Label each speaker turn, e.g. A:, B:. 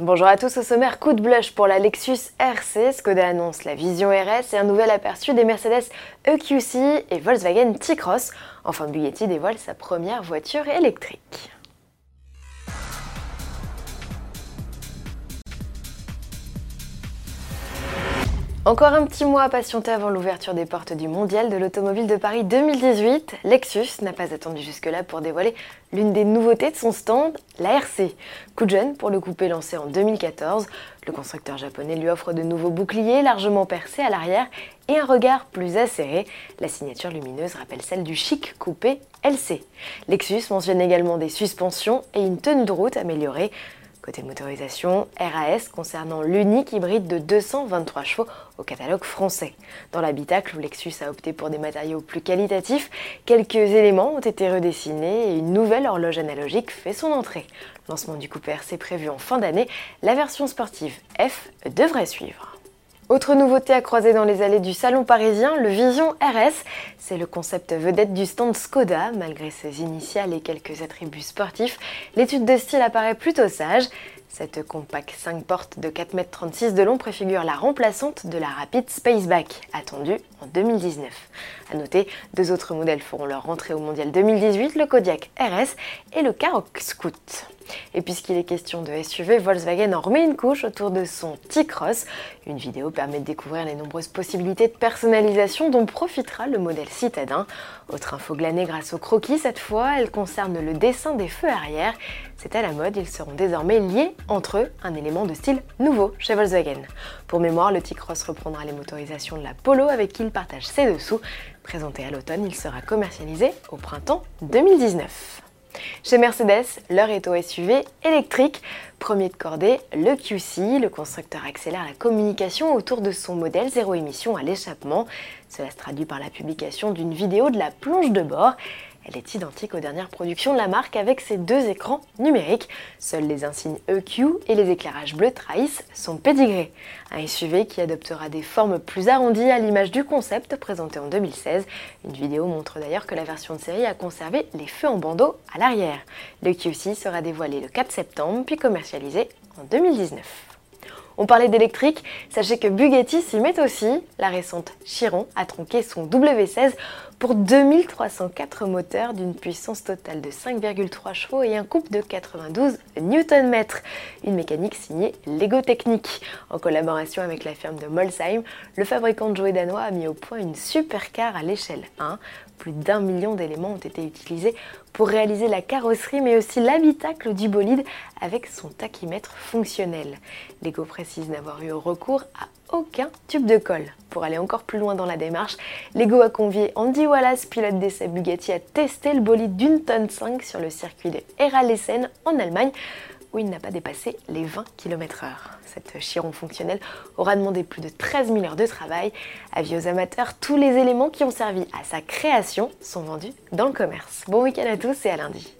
A: Bonjour à tous, au sommaire, coup de blush pour la Lexus RC, Skoda annonce la Vision RS et un nouvel aperçu des Mercedes EQC et Volkswagen T-Cross. Enfin, Bugatti dévoile sa première voiture électrique. Encore un petit mois à patienter avant l'ouverture des portes du Mondial de l'Automobile de Paris 2018. Lexus n'a pas attendu jusque-là pour dévoiler l'une des nouveautés de son stand, la RC. Coup de pour le coupé lancé en 2014. Le constructeur japonais lui offre de nouveaux boucliers largement percés à l'arrière et un regard plus acéré. La signature lumineuse rappelle celle du chic coupé LC. Lexus mentionne également des suspensions et une tenue de route améliorée. Côté motorisation, RAS concernant l'unique hybride de 223 chevaux au catalogue français. Dans l'habitacle, Lexus a opté pour des matériaux plus qualitatifs, quelques éléments ont été redessinés et une nouvelle horloge analogique fait son entrée. Lancement du Coupe RC prévu en fin d'année, la version sportive F devrait suivre. Autre nouveauté à croiser dans les allées du salon parisien, le Vision RS. C'est le concept vedette du stand Skoda. Malgré ses initiales et quelques attributs sportifs, l'étude de style apparaît plutôt sage. Cette compacte 5 portes de 4,36 m de long préfigure la remplaçante de la Rapid Spaceback, attendue en 2019. A noter, deux autres modèles feront leur rentrée au Mondial 2018, le Kodiak RS et le Karoq Scoot. Et puisqu'il est question de SUV, Volkswagen en remet une couche autour de son T-Cross. Une vidéo permet de découvrir les nombreuses possibilités de personnalisation dont profitera le modèle citadin. Autre info glanée grâce au croquis cette fois, elle concerne le dessin des feux arrière. C'est à la mode, ils seront désormais liés entre eux, un élément de style nouveau chez Volkswagen. Pour mémoire, le T-Cross reprendra les motorisations de la Polo avec qui il partage ses dessous. Présenté à l'automne, il sera commercialisé au printemps 2019. Chez Mercedes, l'heure est au SUV électrique. Premier de cordée, le QC, le constructeur accélère la communication autour de son modèle zéro émission à l'échappement. Cela se traduit par la publication d'une vidéo de la plonge de bord. Elle est identique aux dernières productions de la marque avec ses deux écrans numériques. Seuls les insignes EQ et les éclairages bleus trahissent son pédigré. Un SUV qui adoptera des formes plus arrondies à l'image du concept présenté en 2016. Une vidéo montre d'ailleurs que la version de série a conservé les feux en bandeau à l'arrière. Le QC sera dévoilé le 4 septembre puis commercialisé en 2019. On parlait d'électrique, sachez que Bugatti s'y met aussi. La récente Chiron a tronqué son W16 pour 2304 moteurs d'une puissance totale de 5,3 chevaux et un couple de 92 Nm. Une mécanique signée Lego Technique. En collaboration avec la firme de Molsheim, le fabricant de jouets danois a mis au point une supercar à l'échelle 1. Plus d'un million d'éléments ont été utilisés pour réaliser la carrosserie mais aussi l'habitacle du bolide avec son tachymètre fonctionnel. Lego précise n'avoir eu recours à aucun tube de colle. Pour aller encore plus loin dans la démarche, Lego a convié Andy Wallace, pilote d'essai Bugatti, à tester le bolide d'une tonne 5 sur le circuit de Eralesen en Allemagne où il n'a pas dépassé les 20 km/h. Cette chiron fonctionnelle aura demandé plus de 13 000 heures de travail. Avis aux amateurs, tous les éléments qui ont servi à sa création sont vendus dans le commerce. Bon week-end à tous et à lundi.